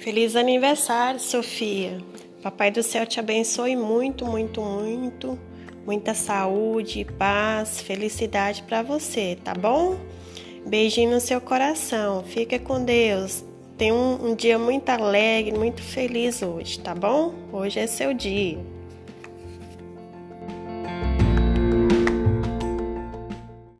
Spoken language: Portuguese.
Feliz aniversário, Sofia. Papai do céu te abençoe muito, muito, muito. Muita saúde, paz, felicidade para você, tá bom? Beijinho no seu coração. Fica com Deus. Tenha um, um dia muito alegre, muito feliz hoje, tá bom? Hoje é seu dia.